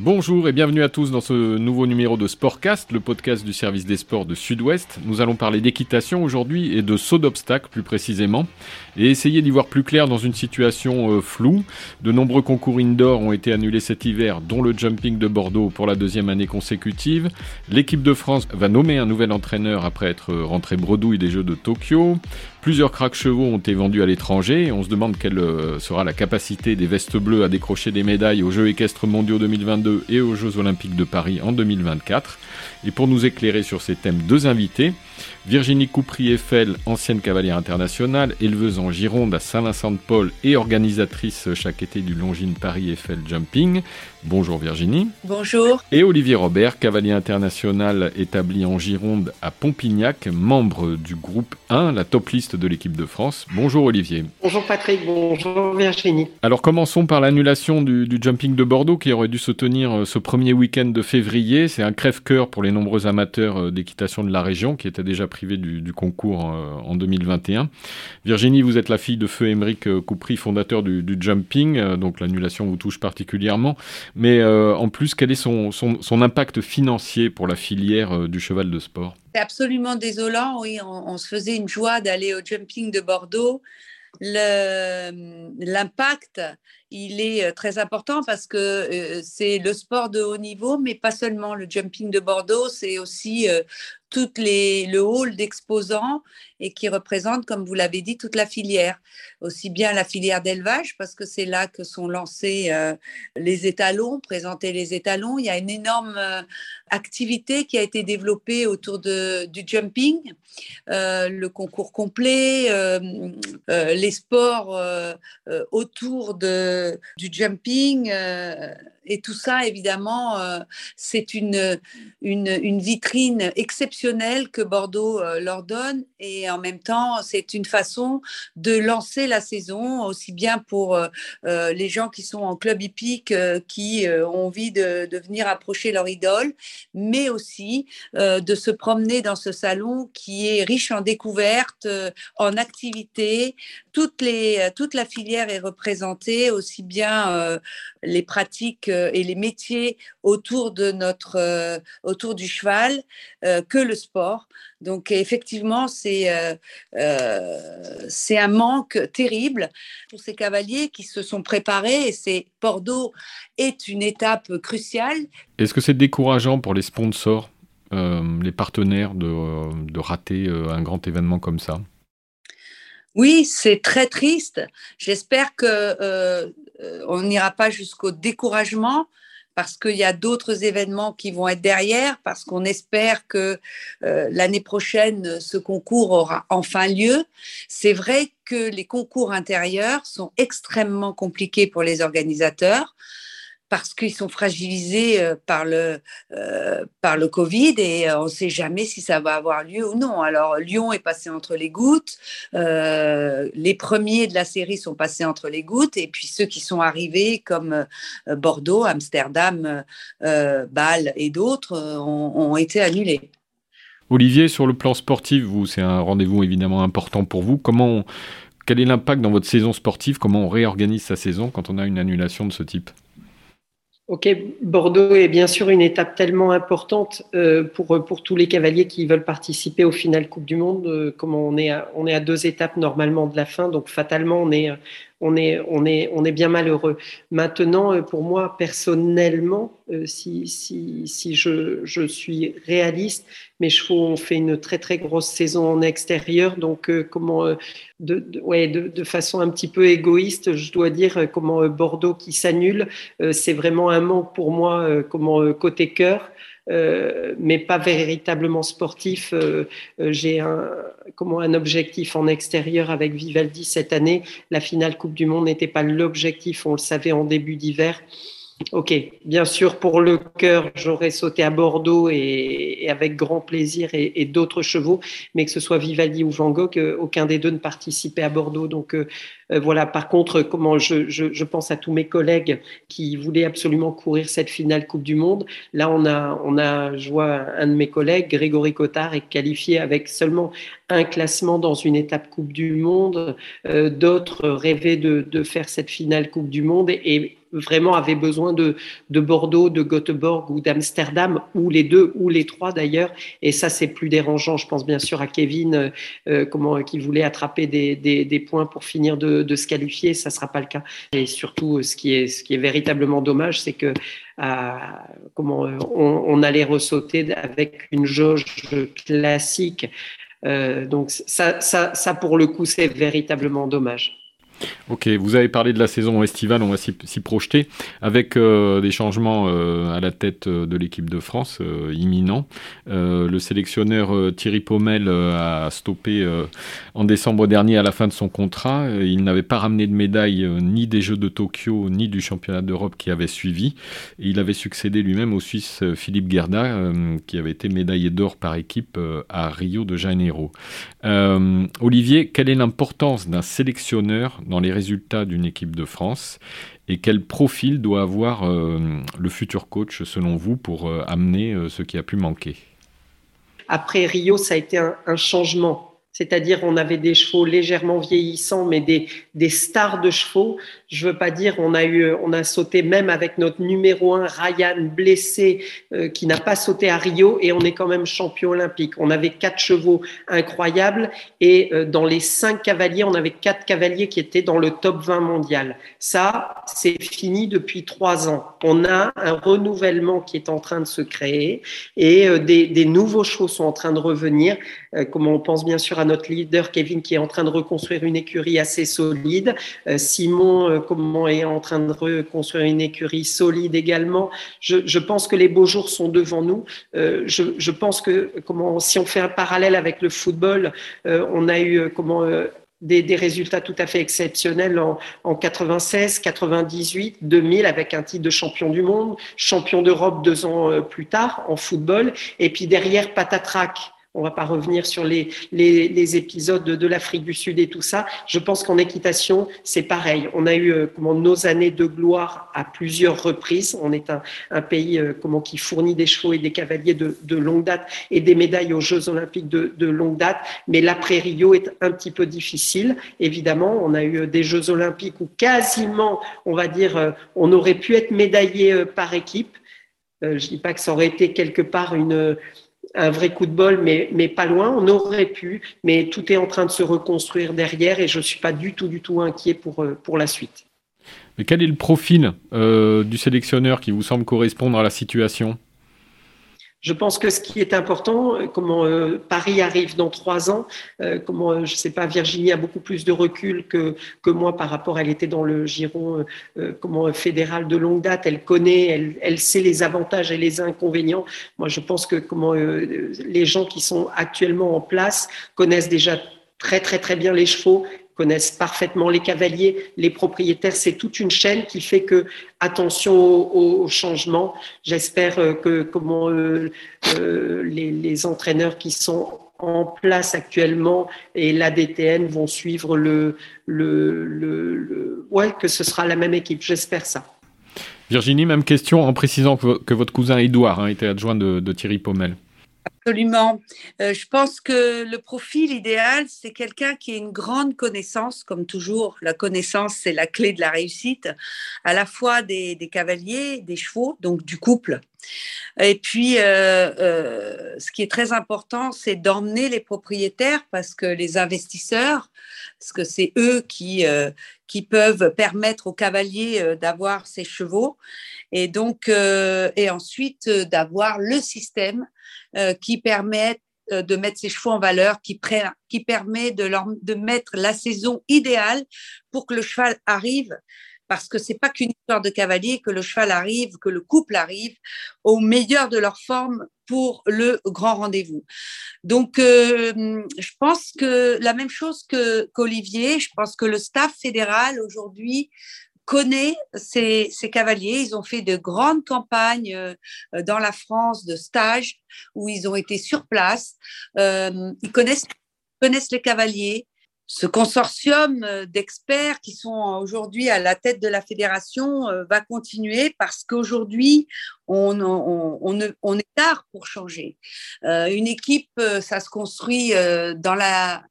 Bonjour et bienvenue à tous dans ce nouveau numéro de Sportcast, le podcast du service des sports de Sud-Ouest. Nous allons parler d'équitation aujourd'hui et de saut d'obstacles plus précisément et essayer d'y voir plus clair dans une situation euh, floue. De nombreux concours indoor ont été annulés cet hiver, dont le jumping de Bordeaux pour la deuxième année consécutive. L'équipe de France va nommer un nouvel entraîneur après être rentré bredouille des Jeux de Tokyo. Plusieurs cracks chevaux ont été vendus à l'étranger. On se demande quelle euh, sera la capacité des vestes bleues à décrocher des médailles aux Jeux équestres mondiaux 2022 et aux Jeux olympiques de Paris en 2024. Et pour nous éclairer sur ces thèmes, deux invités. Virginie Coupry-Eiffel, ancienne cavalière internationale, éleveuse en Gironde à Saint-Vincent-de-Paul et organisatrice chaque été du Longines Paris-Eiffel Jumping. Bonjour Virginie. Bonjour. Et Olivier Robert, cavalier international établi en Gironde à Pompignac, membre du groupe 1, la top liste de l'équipe de France. Bonjour Olivier. Bonjour Patrick, bonjour Virginie. Alors commençons par l'annulation du, du, jumping de Bordeaux qui aurait dû se tenir euh, ce premier week-end de février. C'est un crève-cœur pour les nombreux amateurs euh, d'équitation de la région qui étaient déjà privé du, concours euh, en 2021. Virginie, vous êtes la fille de feu Émeric euh, Coupry, fondateur du, jumping, euh, donc l'annulation vous touche particulièrement. Mais en plus, quel est son, impact financier pour la filière du cheval de sport? C'est absolument désolant, oui. On, on, se faisait une joie d'aller au jumping de Bordeaux. L'impact, il est très important parce que c'est le sport de haut niveau, mais pas seulement le jumping de Bordeaux, c'est aussi tout les, le hall d'exposants et qui représente, comme vous l'avez dit, toute la filière. Aussi bien la filière d'élevage, parce que c'est là que sont lancés euh, les étalons, présentés les étalons. Il y a une énorme euh, activité qui a été développée autour de, du jumping, euh, le concours complet, les sports autour de, du jumping et tout ça, évidemment, euh, c'est une, une, vitrine exceptionnelle que Bordeaux euh, leur donne. Et en même temps, c'est une façon de lancer la saison, aussi bien pour euh, les gens qui sont en club hippique, qui ont envie de, de, venir approcher leur idole, mais aussi de se promener dans ce salon qui est riche en découvertes, en activités. Toutes les, toute la filière est représentée, aussi bien les pratiques et les métiers autour de notre euh, autour du cheval euh, que le sport. Donc effectivement, c'est c'est un manque terrible pour ces cavaliers qui se sont préparés et c'est Bordeaux est une étape cruciale. Est-ce que c'est décourageant pour les sponsors, les partenaires de, de rater un grand événement comme ça? Oui, c'est très triste. J'espère que euh, on n'ira pas jusqu'au découragement parce qu'il y a d'autres événements qui vont être derrière, parce qu'on espère que euh, l'année prochaine, ce concours aura enfin lieu. C'est vrai que les concours intérieurs sont extrêmement compliqués pour les organisateurs parce qu'ils sont fragilisés euh, par le, euh, par le Covid et euh, on ne sait jamais si ça va avoir lieu ou non. Alors Lyon est passé entre les gouttes, les premiers de la série sont passés entre les gouttes et puis ceux qui sont arrivés comme Bordeaux, Amsterdam, Bâle et d'autres ont, ont été annulés. Olivier, sur le plan sportif, vous, c'est un rendez-vous évidemment important pour vous. Comment, quel est l'impact dans votre saison sportive? Comment on réorganise sa saison quand on a une annulation de ce type? Ok, Bordeaux est bien sûr une étape tellement importante euh, pour, pour tous les cavaliers qui veulent participer au final Coupe du Monde. Euh, comme on est, à, on est à deux étapes normalement de la fin, donc fatalement on est, on est, on est, on est bien malheureux. Maintenant, euh, pour moi, personnellement, euh, si, si, si je, je, suis réaliste, mes chevaux ont fait une très très grosse saison en extérieur, donc euh, comment, de, de, ouais, de, de, façon un petit peu égoïste, je dois dire comment Bordeaux qui s'annule, c'est vraiment un manque pour moi, comment côté cœur. Euh, mais pas véritablement sportif. Euh, euh, j'ai un, comment, un objectif en extérieur avec Vivaldi cette année. La finale Coupe du Monde n'était pas l'objectif, on le savait en début d'hiver. Ok, bien sûr, pour le cœur, j'aurais sauté à Bordeaux et, et avec grand plaisir et, et d'autres chevaux, mais que ce soit Vivaldi ou Van Gogh, aucun des deux ne participait à Bordeaux. Donc euh, voilà, par contre, comment je, je, je, pense à tous mes collègues qui voulaient absolument courir cette finale Coupe du Monde. Là, on a, on a, je vois un de mes collègues, Grégory Cotard, est qualifié avec seulement un classement dans une étape Coupe du Monde. Euh, D'autres rêvaient de, de, faire cette finale Coupe du Monde et, vraiment avaient besoin de, de Bordeaux, de Göteborg ou d'Amsterdam, ou les deux, ou les trois d'ailleurs. Et ça, c'est plus dérangeant. Je pense bien sûr à Kevin, euh, comment, qui voulait attraper des, points pour finir de, se qualifier. Ça ne sera pas le cas. Et surtout, ce qui est, véritablement dommage, c'est que comment on, allait ressauter avec une jauge classique. Euh, donc ça, ça, ça, pour le coup, c'est véritablement dommage. Ok, vous avez parlé de la saison estivale, on va s'y projeter, avec euh, des changements euh, à la tête euh, de l'équipe de France imminents. le sélectionneur Thierry Pommel a stoppé en décembre dernier à la fin de son contrat. Il n'avait pas ramené de médaille ni des Jeux de Tokyo ni du championnat d'Europe qui avait suivi. Il avait succédé lui-même au Suisse Philippe Gerda, qui avait été médaillé d'or par équipe à Rio de Janeiro. Olivier, quelle est l'importance d'un sélectionneur dans les résultats d'une équipe de France et quel profil doit avoir euh, le futur coach selon vous pour euh, amener euh, ce qui a pu manquer? Après Rio, ça a été un changement c'est-à-dire on avait des chevaux légèrement vieillissants, mais des, des stars de chevaux. Je veux pas dire on a eu, on a sauté même avec notre numéro un Ryan blessé euh, qui n'a pas sauté à Rio et on est quand même champion olympique. On avait quatre chevaux incroyables et euh, dans les cinq cavaliers, on avait quatre cavaliers qui étaient dans le top 20 mondial. Ça, c'est fini depuis trois ans. On a un renouvellement qui est en train de se créer et euh, des, des nouveaux chevaux sont en train de revenir. Comme on pense bien sûr à notre leader Kevin qui est en train de reconstruire une écurie assez solide. Euh, Simon, euh, comment est en train de reconstruire une écurie solide également. Je, pense que les beaux jours sont devant nous. Euh, je, pense que comment, si on fait un parallèle avec le football, on a eu comment des, des, résultats tout à fait exceptionnels en, en 96, 98, 2000 avec un titre de champion du monde, champion d'Europe deux ans plus tard en football, et puis derrière patatrac on va pas revenir sur les, les, épisodes de, l'Afrique du Sud et tout ça. Je pense qu'en équitation, c'est pareil. On a eu euh, comment, nos années de gloire à plusieurs reprises. On est un, pays euh, comment, qui fournit des chevaux et des cavaliers de, de, longue date et des médailles aux Jeux olympiques de, de longue date. Mais l'après-Rio est un petit peu difficile. Évidemment, on a eu euh, des Jeux olympiques où quasiment, on va dire, on aurait pu être médaillé par équipe. je dis pas que ça aurait été quelque part une un vrai coup de bol, mais, pas loin. On aurait pu, mais tout est en train de se reconstruire derrière et je ne suis pas du tout, du tout inquiet pour, euh, la suite. Mais quel est le profil euh, du sélectionneur qui vous semble correspondre à la situation? Je pense que ce qui est important, euh, comment euh, Paris arrive dans trois ans, euh, comment je sais pas, Virginie a beaucoup plus de recul que que moi par rapport. Elle était dans le giron comment fédéral de longue date. Elle connaît, elle, elle sait les avantages et les inconvénients. Moi, je pense que comment les gens qui sont actuellement en place connaissent déjà très très très bien les chevaux connaissent parfaitement les cavaliers, les propriétaires. C'est toute une chaîne qui fait que attention au, au changement. J'espère euh, que comment euh, euh, les, entraîneurs qui sont en place actuellement et l'ADTN vont suivre le, le, le, ouais que ce sera la même équipe. J'espère ça. Virginie, même question en précisant que, votre cousin Edouard hein, était adjoint de, de Thierry Pommel. Absolument. Euh, je pense que le profil idéal, c'est quelqu'un qui a une grande connaissance, comme toujours. La connaissance, c'est la clé de la réussite, à la fois des, cavaliers, des chevaux, donc du couple. Et puis, euh, euh, ce qui est très important, c'est d'emmener les propriétaires parce que les investisseurs, parce que c'est eux qui, qui peuvent permettre aux cavaliers d'avoir ces chevaux et donc et ensuite d'avoir le système qui permet de mettre ses chevaux en valeur, qui, permet de mettre la saison idéale pour que le cheval arrive parce que c'est pas qu'une histoire de cavalier, que le cheval arrive, que le couple arrive au meilleur de leur forme pour le grand rendez-vous. Donc, euh, je pense que la même chose que qu'Olivier, je pense que le staff fédéral aujourd'hui connaît ces, ces, cavaliers. Ils ont fait de grandes campagnes euh, dans la France de stages où ils ont été sur place. Euh, ils connaissent, connaissent les cavaliers. Ce consortium euh, d'experts qui sont aujourd'hui à la tête de la fédération va continuer parce qu'aujourd'hui, on, on, est tard pour changer. Une équipe, ça se construit dans la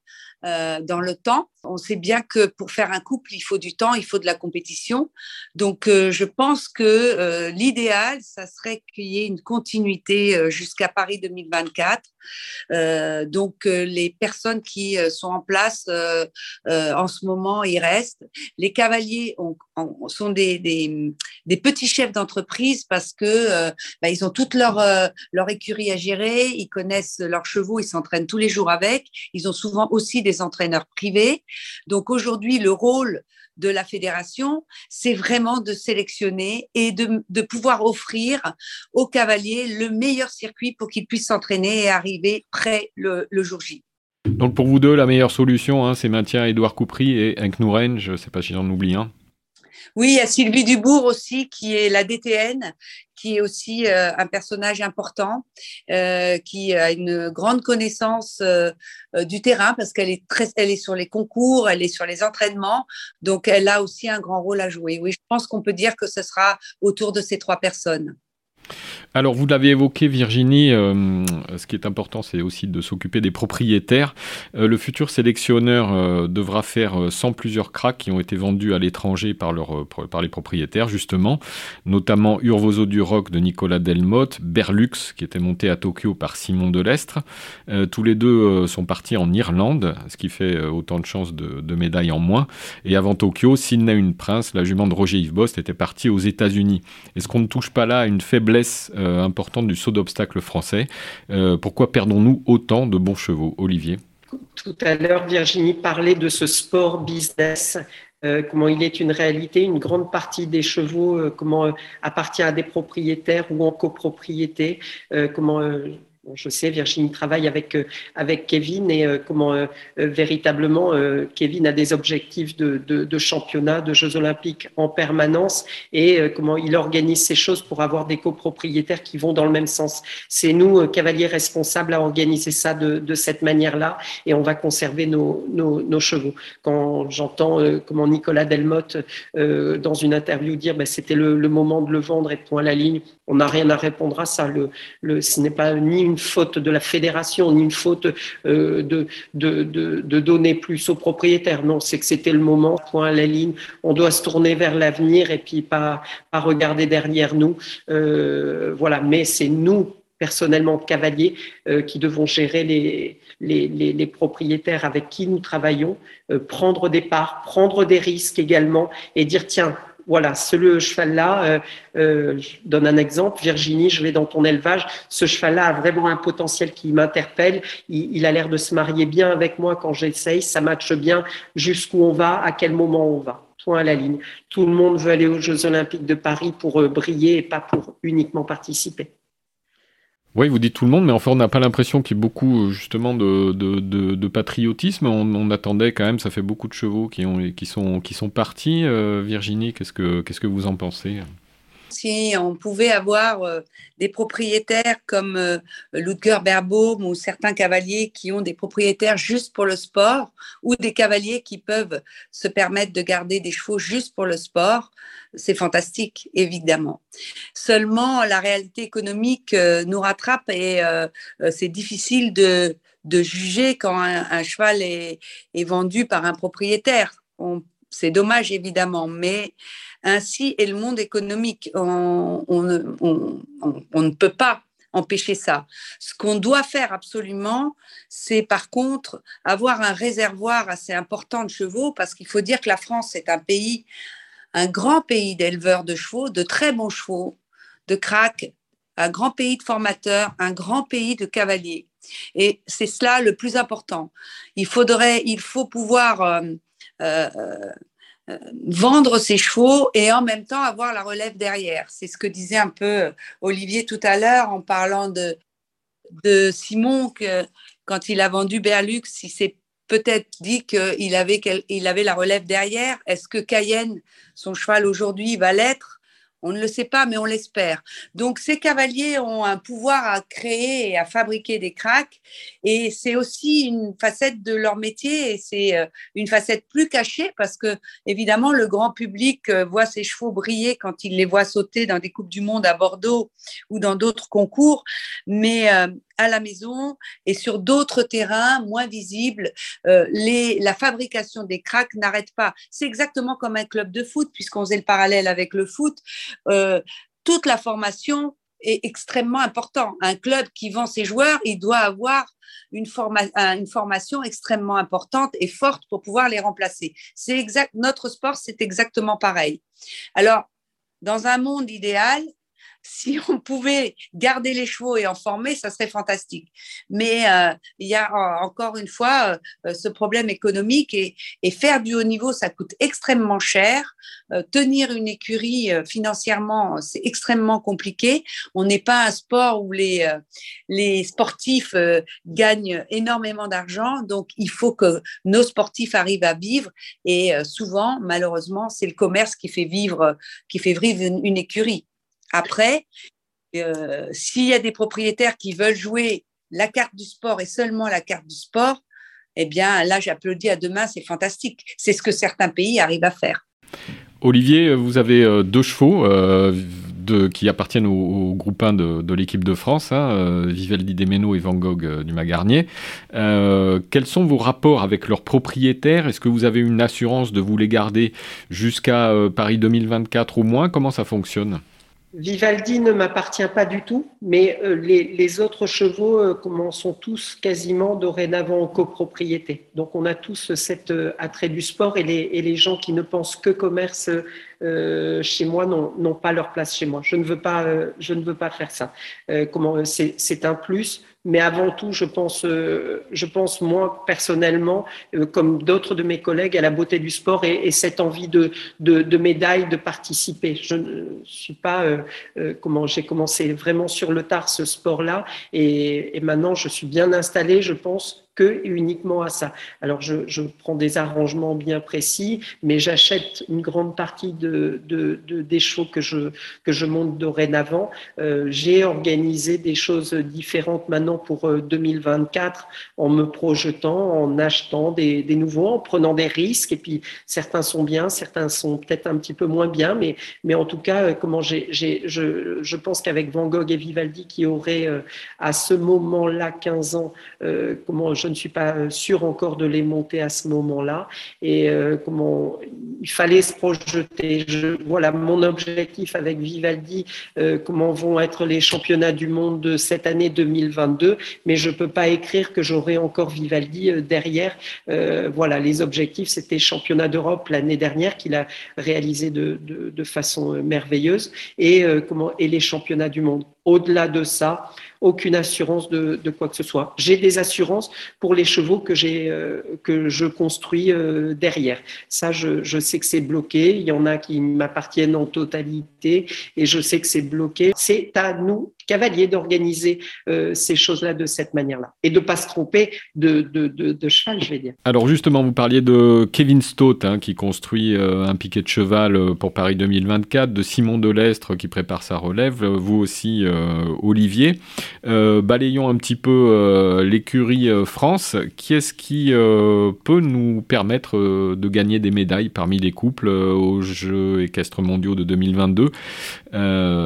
euh, dans le temps. On sait bien que pour faire un couple, il faut du temps, il faut de la compétition. Donc, euh, je pense que euh, l'idéal, ça serait qu'il y ait une continuité jusqu'à Paris 2024. donc, les personnes qui sont en place en ce moment, ils restent. Les cavaliers sont des, petits chefs d'entreprise parce que bah, ils ont toute leur, leur écurie à gérer, ils connaissent leurs chevaux, ils s'entraînent tous les jours avec. Ils ont souvent aussi des entraîneurs privés. Donc aujourd'hui, le rôle de la fédération, c'est vraiment de sélectionner et de, pouvoir offrir aux cavaliers le meilleur circuit pour qu'ils puissent s'entraîner et arriver près le, jour J. Donc pour vous deux, la meilleure solution, hein, c'est maintien Edouard Coupry et Nouren, je ne sais pas si j'en oublie un. Oui, il y a Sylvie Dubourg aussi, qui est la DTN, qui est aussi euh, un personnage important, euh, qui a une grande connaissance euh, du terrain parce qu'elle est très, elle est sur les concours, elle est sur les entraînements, donc elle a aussi un grand rôle à jouer. Oui, je pense qu'on peut dire que ce sera autour de ces trois personnes. Alors, vous l'avez évoqué, Virginie, euh, ce qui est important, c'est aussi de s'occuper des propriétaires. Euh, le futur sélectionneur euh, devra faire sans plusieurs cracks qui ont été vendus à l'étranger par, les propriétaires, justement, notamment Urvoso du Rock de Nicolas Delmotte, Berlux, qui était monté à Tokyo par Simon Delestre. tous les deux sont partis en Irlande, ce qui fait autant de chances de, médailles en moins. Et avant Tokyo, Sydney Une Prince, la jument de Roger Yves Bost, était partie aux États-Unis. Est-ce qu'on ne touche pas là à une faiblesse euh, importante du saut d'obstacle français. Euh, pourquoi perdons-nous autant de bons chevaux, Olivier? Tout à l'heure, Virginie parlait de ce sport business. Euh, comment il est une réalité, une grande partie des chevaux, comment appartient à des propriétaires ou en copropriété, comment je sais, Virginie travaille avec, euh, avec Kevin et euh, comment euh, véritablement Kevin a des objectifs de, de, championnat, de Jeux olympiques en permanence et comment il organise ces choses pour avoir des copropriétaires qui vont dans le même sens. C'est nous, cavaliers responsables, à organiser ça de, de cette manière-là et on va conserver nos, nos, chevaux. Quand j'entends comment Nicolas Delmotte dans une interview dire ben, c'était le, moment de le vendre et point à la ligne, on n'a rien à répondre à ça. Le, le, ce n'est pas ni une faute de la fédération, ni une faute euh, de, de, donner plus aux propriétaires. Non, c'est que c'était le moment, point à la ligne. On doit se tourner vers l'avenir et puis pas, regarder derrière nous. Euh, voilà, mais c'est nous personnellement cavaliers euh, qui devons gérer les, propriétaires avec qui nous travaillons, prendre des parts, prendre des risques également et dire tiens, voilà, ce cheval-là, euh, euh, je donne un exemple, Virginie, je vais dans ton élevage, ce cheval-là a vraiment un potentiel qui m'interpelle, il, a l'air de se marier bien avec moi quand j'essaye, ça matche bien jusqu'où on va, à quel moment on va. Point à la ligne. Tout le monde veut aller aux Jeux Olympiques de Paris pour euh, briller et pas pour uniquement participer. Oui, vous dites tout le monde, mais enfin, on n'a pas l'impression qu'il y ait beaucoup justement de, de, patriotisme. On, attendait quand même, ça fait beaucoup de chevaux qui, ont, qui, sont, qui sont partis. Euh, Virginie, qu'est-ce que, qu'est-ce que vous en pensez? Si on pouvait avoir euh, des propriétaires comme euh, Ludger Berbaum ou certains cavaliers qui ont des propriétaires juste pour le sport ou des cavaliers qui peuvent se permettre de garder des chevaux juste pour le sport, c'est fantastique, évidemment. Seulement, la réalité économique euh, nous rattrape et c'est difficile de, juger quand un, cheval est, vendu par un propriétaire. c'est dommage, évidemment, mais ainsi est le monde économique. On, ne peut pas empêcher ça. Ce qu'on doit faire absolument, c'est par contre avoir un réservoir assez important de chevaux, parce qu'il faut dire que la France est un pays, un grand pays d'éleveurs de chevaux, de très bons chevaux, de craques, un grand pays de formateurs, un grand pays de cavaliers. Et c'est cela le plus important. Il faudrait, il faut pouvoir euh, euh, vendre ses chevaux et en même temps avoir la relève derrière. C'est ce que disait un peu Olivier tout à l'heure en parlant de, de Simon, que quand il a vendu Berlux, il s'est peut-être dit qu'il avait, il avait la relève derrière. Est-ce que Cayenne, son cheval aujourd'hui, va l'être? On ne le sait pas, mais on l'espère. Donc, ces cavaliers ont un pouvoir à créer et à fabriquer des cracks. Et c'est aussi une facette de leur métier et c'est euh, une facette plus cachée parce que, évidemment, le grand public euh, voit ces chevaux briller quand il les voit sauter dans des Coupes du Monde à Bordeaux ou dans d'autres concours. Mais euh, à la maison et sur d'autres terrains moins visibles. Euh, la fabrication des cracks n'arrête pas. C'est exactement comme un club de foot, puisqu'on faisait le parallèle avec le foot. Euh, toute la formation est extrêmement importante. Un club qui vend ses joueurs, il doit avoir une, une formation extrêmement importante et forte pour pouvoir les remplacer. C'est exact. Notre sport, c'est exactement pareil. Alors, dans un monde idéal, si on pouvait garder les chevaux et en former, ça serait fantastique. Mais euh, il y a encore une fois euh, ce problème économique et, faire du haut niveau, ça coûte extrêmement cher. Euh, tenir une écurie financièrement, c'est extrêmement compliqué. On n'est pas un sport où les, sportifs gagnent énormément d'argent, donc il faut que nos sportifs arrivent à vivre. Et souvent, malheureusement, c'est le commerce qui fait vivre une écurie. Après, euh, s'il y a des propriétaires qui veulent jouer la carte du sport et seulement la carte du sport, eh bien là, j'applaudis à demain, c'est fantastique. C'est ce que certains pays arrivent à faire. Olivier, vous avez euh, deux chevaux euh, qui appartiennent au, groupe 1 de, l'équipe de France, hein, Vivaldi Demeno et Van Gogh du Magarnier. quels sont vos rapports avec leurs propriétaires? Est-ce que vous avez une assurance de vous les garder jusqu'à Paris 2024 au moins? Comment ça fonctionne? Vivaldi ne m'appartient pas du tout, mais euh, les, autres chevaux euh, sont tous quasiment dorénavant en copropriété. Donc on a tous cet euh, attrait du sport et les, gens qui ne pensent que commerce chez moi n'ont pas leur place chez moi. Je ne veux pas, je ne veux pas faire ça. comment c'est un plus mais avant tout, je pense, euh, je pense moi personnellement, euh, comme d'autres de mes collègues, à la beauté du sport et, cette envie de, de, médaille, de participer. Je ne suis pas, euh, comment j'ai commencé vraiment sur le tard ce sport-là, et, et maintenant je suis bien installé, je pense, que uniquement à ça. Alors, je, prends des arrangements bien précis, mais j'achète une grande partie de, de, de, des chevaux que je, que je monte dorénavant. Euh, J'ai organisé des choses différentes maintenant pour 2024 euh, en me projetant, en achetant des, nouveaux, en prenant des risques. Et puis, certains sont bien, certains sont peut-être un petit peu moins bien, mais, mais en tout cas, euh, comment j'ai, je, je pense qu'avec Van Gogh et Vivaldi qui auraient à ce moment-là 15 ans, comment je ne suis pas euh, sûr encore de les monter à ce moment-là. Et euh, comment il fallait se projeter. Je, voilà, mon objectif avec Vivaldi, euh, comment vont être les championnats du monde de cette année 2022, mais je peux pas écrire que j'aurai encore Vivaldi derrière. voilà, les objectifs, c'était championnat d'Europe l'année dernière qu'il a réalisé de, de, façon merveilleuse et comment et les championnats du monde. Au-delà de ça, aucune assurance de, quoi que ce soit. J'ai des assurances pour les chevaux que, j'ai, euh, que je construis euh, derrière. Ça, je sais que c'est bloqué. Il y en a qui m'appartiennent en totalité et je sais que c'est bloqué. C'est à nous, cavaliers, d'organiser euh, ces choses-là de cette manière-là et de ne pas se tromper de, de, cheval, je vais dire. Alors justement, vous parliez de Kevin Stott hein, qui construit un piquet de cheval pour Paris 2024, de Simon Delestre qui prépare sa relève, vous aussi, Olivier. Euh, balayons un petit peu euh, l'écurie euh, France. Qui est-ce qui peut nous permettre de gagner des médailles parmi les couples aux Jeux équestres mondiaux de 2022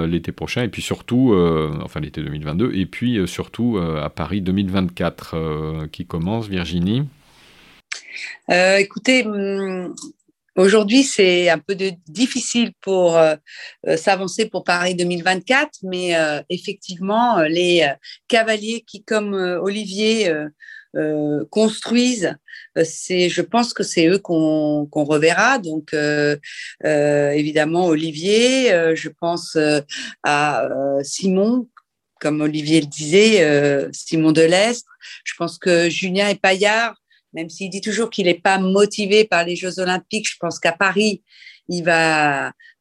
l'été prochain? Et puis surtout, enfin l'été 2022 et puis surtout à Paris 2024 qui commence, Virginie? Écoutez, hum, Aujourd'hui, c'est un peu difficile pour euh, euh, s'avancer pour Paris 2024, mais euh, effectivement, les cavaliers qui, comme Olivier, construisent, c'est, je pense que c'est eux qu'on reverra. Donc, évidemment, Olivier, je pense à Simon, comme Olivier le disait, Simon Delestre. Je pense que Julien et Paillard même s'il dit toujours qu'il n'est pas motivé par les Jeux Olympiques, je pense qu'à Paris,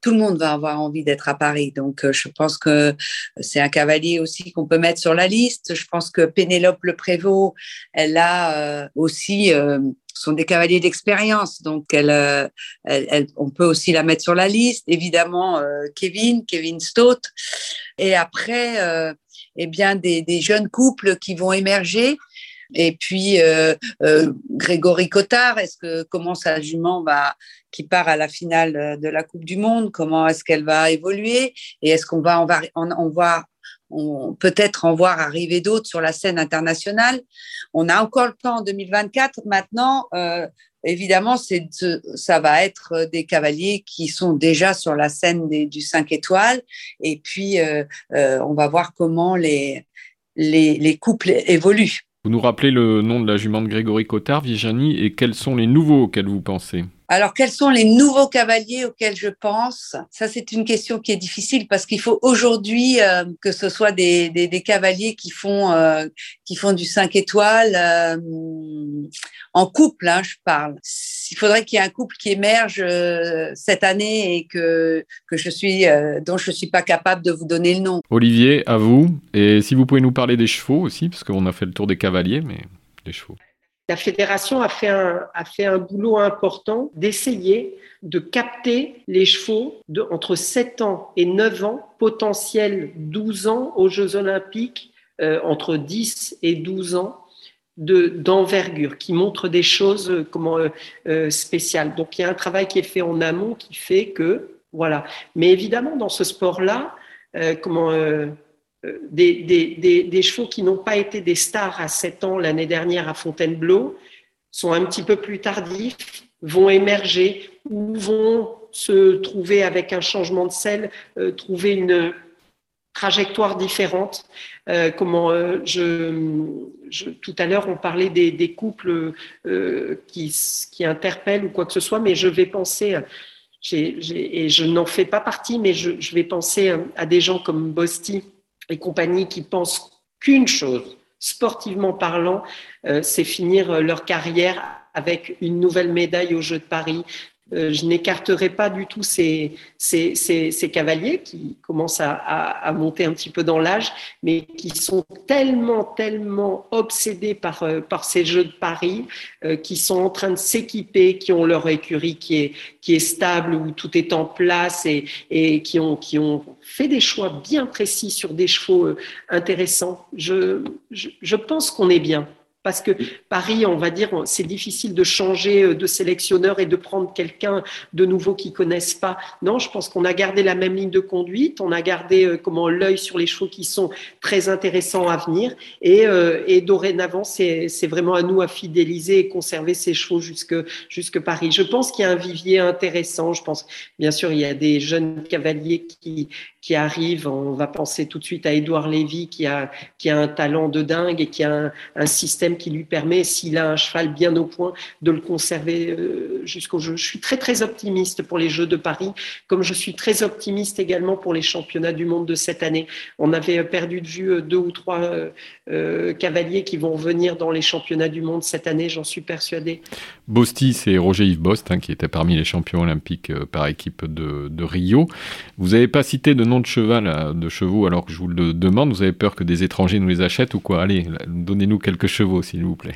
tout le monde va avoir envie d'être à Paris. Donc, euh, je pense que c'est un cavalier aussi qu'on peut mettre sur la liste. Je pense que Pénélope Le Prévost, elle a euh, aussi, euh, sont des cavaliers d'expérience. Donc, on peut aussi la mettre sur la liste. Évidemment, Kevin, Kevin Stott. Et après, eh bien, des jeunes couples qui vont émerger et puis euh, euh, Grégory Cotard, est-ce que comment sa jument va qui part à la finale de la Coupe du Monde, comment est-ce qu'elle va évoluer? Et est-ce qu'on va va on peut-être en voir arriver d'autres sur la scène internationale? On a encore le temps en 2024. Maintenant, euh, évidemment, c'est ça va être des cavaliers qui sont déjà sur la scène du 5 étoiles. Et puis, euh, euh, on va voir comment les, les, les, couples évoluent. Vous nous rappelez le nom de la jument de Grégory Cotard, Virginie, et quels sont les nouveaux auxquels vous pensez? Alors, quels sont les nouveaux cavaliers auxquels je pense? Ça, c'est une question qui est difficile parce qu'il faut aujourd'hui euh, que ce soit des, cavaliers qui font, euh, qui font du 5 étoiles euh, en couple, hein, je parle. Il faudrait qu'il y ait un couple qui émerge cette année et que, que je suis, dont je ne suis pas capable de vous donner le nom. Olivier, à vous. Et si vous pouvez nous parler des chevaux aussi, parce qu'on a fait le tour des cavaliers, mais des chevaux. La fédération a fait un, boulot important d'essayer de capter les chevaux de, entre 7 ans et 9 ans, potentiel 12 ans aux Jeux olympiques, euh, entre 10 et 12 ans d'envergure, qui montrent des choses euh, comment, euh, spéciales. Donc il y a un travail qui est fait en amont qui fait que, voilà. Mais évidemment, dans ce sport-là, comment euh, des, des, des, chevaux qui n'ont pas été des stars à 7 ans l'année dernière à Fontainebleau sont un petit peu plus tardifs, vont émerger ou vont se trouver avec un changement de sel, euh, trouver une trajectoire différente. Euh, comment je, tout à l'heure on parlait des, couples qui, qui interpellent ou quoi que ce soit, mais je vais penser et je n'en fais pas partie, mais je, je vais penser à des gens comme Bosti et compagnies qui pensent qu'une chose, sportivement parlant, euh, c'est finir leur carrière avec une nouvelle médaille aux Jeux de Paris, je n'écarterai pas du tout ces, cavaliers qui commencent à, monter un petit peu dans l'âge, mais qui sont tellement, tellement obsédés par, euh, ces Jeux de Paris, euh, qui sont en train de s'équiper, qui ont leur écurie qui est, stable, où tout est en place et, qui, ont, fait des choix bien précis sur des chevaux intéressants. je pense qu'on est bien. Parce que Paris, on va dire, c'est difficile de changer euh, de sélectionneur et de prendre quelqu'un de nouveau qui connaissent pas. Non, je pense qu'on a gardé la même ligne de conduite, on a gardé euh, comment l'œil sur les chevaux qui sont très intéressants à venir, et, euh, et dorénavant, c'est vraiment à nous à fidéliser et conserver ces chevaux jusque jusque Paris. Je pense qu'il y a un vivier intéressant. Je pense, bien sûr, il y a des jeunes cavaliers qui qui arrivent. On va penser tout de suite à Édouard Lévy qui a qui a un talent de dingue et qui a un, système qui lui permet, s'il a un cheval bien au point, de le conserver euh, jusqu'au jeu. Je suis très très optimiste pour les Jeux de Paris, comme je suis très optimiste également pour les championnats du monde de cette année. On avait perdu de vue euh, deux ou trois euh, cavaliers qui vont venir dans les championnats du monde cette année, j'en suis persuadé. Bosti, c'est Roger Yves Bost, hein, qui était parmi les champions olympiques par équipe de, de Rio. Vous n'avez pas cité de de cheval, de chevaux, alors que je vous le demande. Vous avez peur que des étrangers nous les achètent ou quoi? Allez, donnez-nous quelques chevaux s'il vous plaît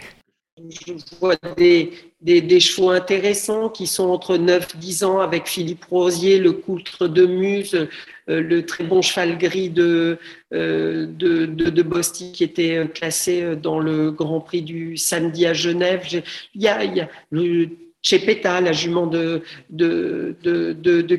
Je vois des, des, chevaux intéressants qui sont entre 9-10 ans avec Philippe Rosier, le coultre de Muse, euh, le très bon cheval gris de, euh, de, de, Bosti qui était classé dans le Grand Prix du samedi à Genève. Il y a, il y a le Chepeta, la jument de,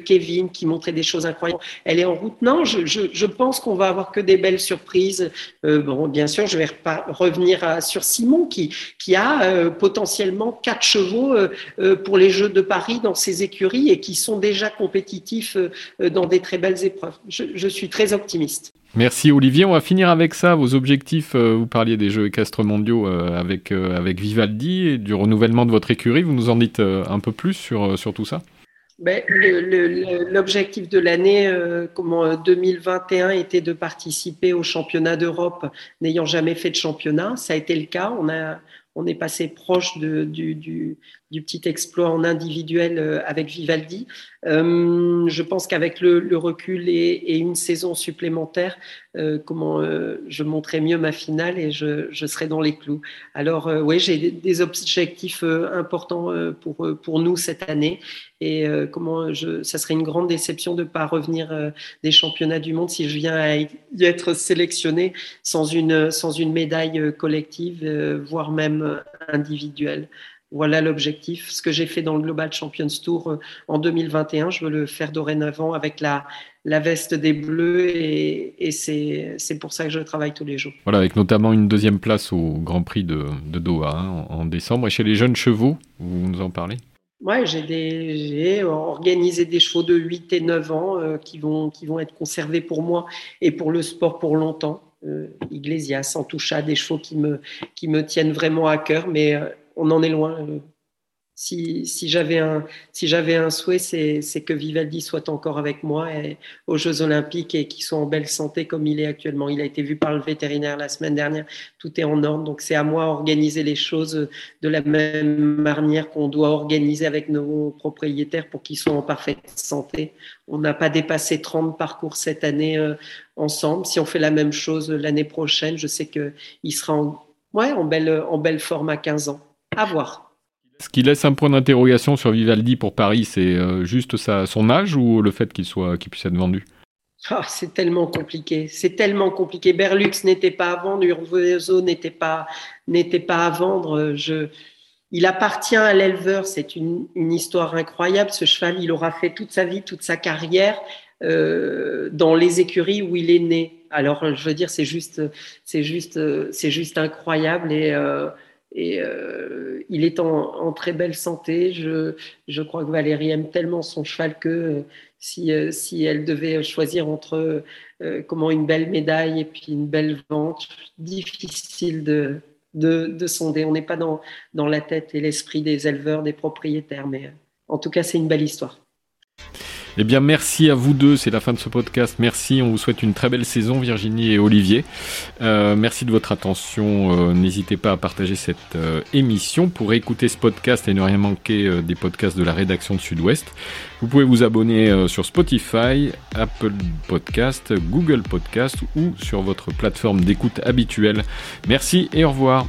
Kevin, qui montrait des choses incroyables. Elle est en route. Non, je, pense qu'on va avoir que des belles surprises. Euh, bien sûr, je vais revenir sur Simon, qui, a euh, potentiellement quatre chevaux euh, pour les Jeux de Paris dans ses écuries et qui sont déjà compétitifs dans des très belles épreuves. Je suis très optimiste. Merci Olivier. On va finir avec ça. Vos objectifs, euh, vous parliez des Jeux équestres mondiaux euh, avec, euh, avec Vivaldi et du renouvellement de votre écurie. Vous nous en dites un peu plus sur, sur tout ça? Ben, L'objectif de l'année, comme 2021, était de participer au championnat d'Europe n'ayant jamais fait de championnat. Ça a été le cas. On, a, on est passé proche de, du, du petit exploit en individuel euh, avec Vivaldi. Euh, je pense qu'avec le, recul et, une saison supplémentaire, euh, comment je monterai mieux ma finale et je, serai dans les clous. Alors oui, j'ai des objectifs importants pour pour nous cette année et comment ça serait une grande déception de ne pas revenir des championnats du monde si je viens à y être sélectionné sans une sans une médaille collective, voire même individuelle. Voilà l'objectif. Ce que j'ai fait dans le Global Champions Tour euh, en 2021, je veux le faire dorénavant avec la, la veste des Bleus et, et c'est pour ça que je travaille tous les jours. Voilà, avec notamment une deuxième place au Grand Prix de, de Doha hein, en, décembre. Et chez les jeunes chevaux, vous nous en parlez? Ouais, j'ai organisé des chevaux de 8 et 9 ans euh, qui, vont, qui vont être conservés pour moi et pour le sport pour longtemps. Euh, Iglesias, Antoucha, des chevaux qui me, qui me tiennent vraiment à cœur, mais euh, on en est loin. Si, si j'avais un, si un souhait, c'est que Vivaldi soit encore avec moi et, aux Jeux Olympiques et qu'il soit en belle santé comme il est actuellement. Il a été vu par le vétérinaire la semaine dernière. Tout est en ordre. Donc c'est à moi d'organiser les choses de la même manière qu'on doit organiser avec nos propriétaires pour qu'ils soient en parfaite santé. On n'a pas dépassé 30 parcours cette année euh, ensemble. Si on fait la même chose l'année prochaine, je sais qu'il sera en, ouais, en, belle, en belle forme à 15 ans. À voir. Ce qui laisse un point d'interrogation sur Vivaldi pour Paris, c'est euh, juste son âge ou le fait qu'il soit, qu'il puisse être vendu? Ah, C'est tellement compliqué. C'est tellement compliqué. Berlux n'était pas à vendre, Urvozo n'était pas, n'était pas à vendre. Je, il appartient à l'éleveur. C'est une, une, histoire incroyable. Ce cheval, il aura fait toute sa vie, toute sa carrière euh, dans les écuries où il est né. Alors, je veux dire, c'est juste, c'est juste, c'est juste incroyable et euh, et euh, il est en, très belle santé. Je, crois que Valérie aime tellement son cheval que euh, si, euh, si, elle devait choisir entre comment une belle médaille et puis une belle vente, difficile de, de, de sonder. On n'est pas dans la tête et l'esprit des éleveurs, des propriétaires, mais en tout cas, c'est une belle histoire. Eh bien, merci à vous deux. C'est la fin de ce podcast. Merci. On vous souhaite une très belle saison, Virginie et Olivier. Euh, merci de votre attention. Euh, n'hésitez pas à partager cette euh, émission pour écouter ce podcast et ne rien manquer des podcasts de la rédaction de Sud-Ouest. Vous pouvez vous abonner sur Spotify, Apple Podcast, Google Podcast ou sur votre plateforme d'écoute habituelle. Merci et au revoir.